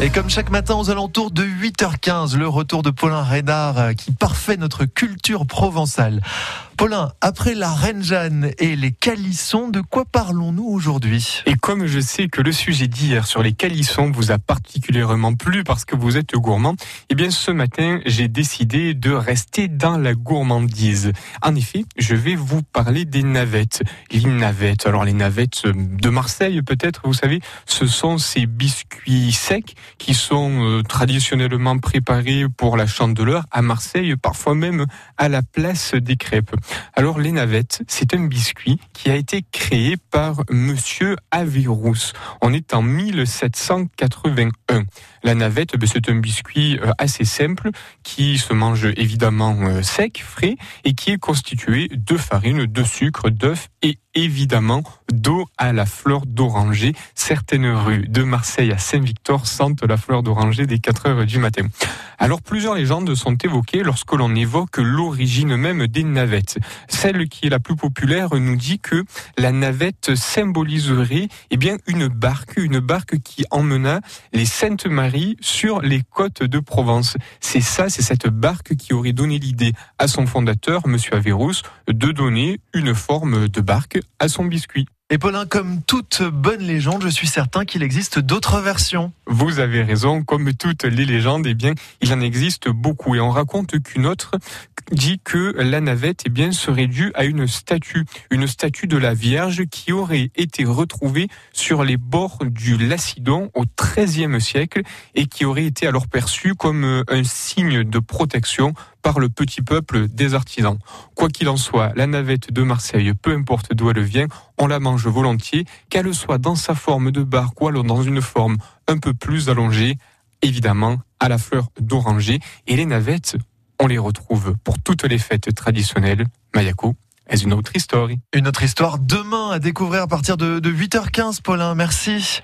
Et comme chaque matin aux alentours de 8h15, le retour de Paulin Reynard euh, qui parfait notre culture provençale. Paulin, après la Reine Jeanne et les calissons, de quoi parlons-nous aujourd'hui? Et comme je sais que le sujet d'hier sur les calissons vous a particulièrement plu parce que vous êtes gourmand, eh bien ce matin j'ai décidé de rester dans la gourmandise. En effet, je vais vous parler des navettes. Les navettes, alors les navettes de Marseille peut-être, vous savez, ce sont ces biscuits secs qui sont euh, traditionnellement préparés pour la chandeleur à Marseille, parfois même à la place des crêpes. Alors les navettes, c'est un biscuit qui a été créé par monsieur Averrousse. On est en 1781. La navette, ben, c'est un biscuit euh, assez simple qui se mange évidemment euh, sec, frais et qui est constitué de farine, de sucre, d'œufs et évidemment d'eau à la fleur d'oranger. Certaines rues de Marseille à Saint-Victor sentent la fleur d'oranger dès 4 heures du matin. Alors plusieurs légendes sont évoquées lorsque l'on évoque l'origine même des navettes. Celle qui est la plus populaire nous dit que la navette symboliserait eh bien une barque, une barque qui emmena les Saintes Maries sur les côtes de Provence. C'est ça, c'est cette barque qui aurait donné l'idée à son fondateur, monsieur Averrousse, de donner une forme de barque à son biscuit. Et Paulin, comme toute bonne légende, je suis certain qu'il existe d'autres versions. Vous avez raison, comme toutes les légendes, eh bien, il en existe beaucoup. Et on raconte qu'une autre dit que la navette, eh bien, serait due à une statue, une statue de la Vierge qui aurait été retrouvée sur les bords du Lacidon au XIIIe siècle et qui aurait été alors perçue comme un signe de protection par le petit peuple des artisans. Quoi qu'il en soit, la navette de Marseille, peu importe d'où elle vient, on la mange volontiers, qu'elle soit dans sa forme de barque ou alors dans une forme un peu plus allongée, évidemment à la fleur d'oranger. Et les navettes, on les retrouve pour toutes les fêtes traditionnelles. Mayako est une autre histoire. Une autre histoire demain à découvrir à partir de, de 8h15, Paulin. Merci.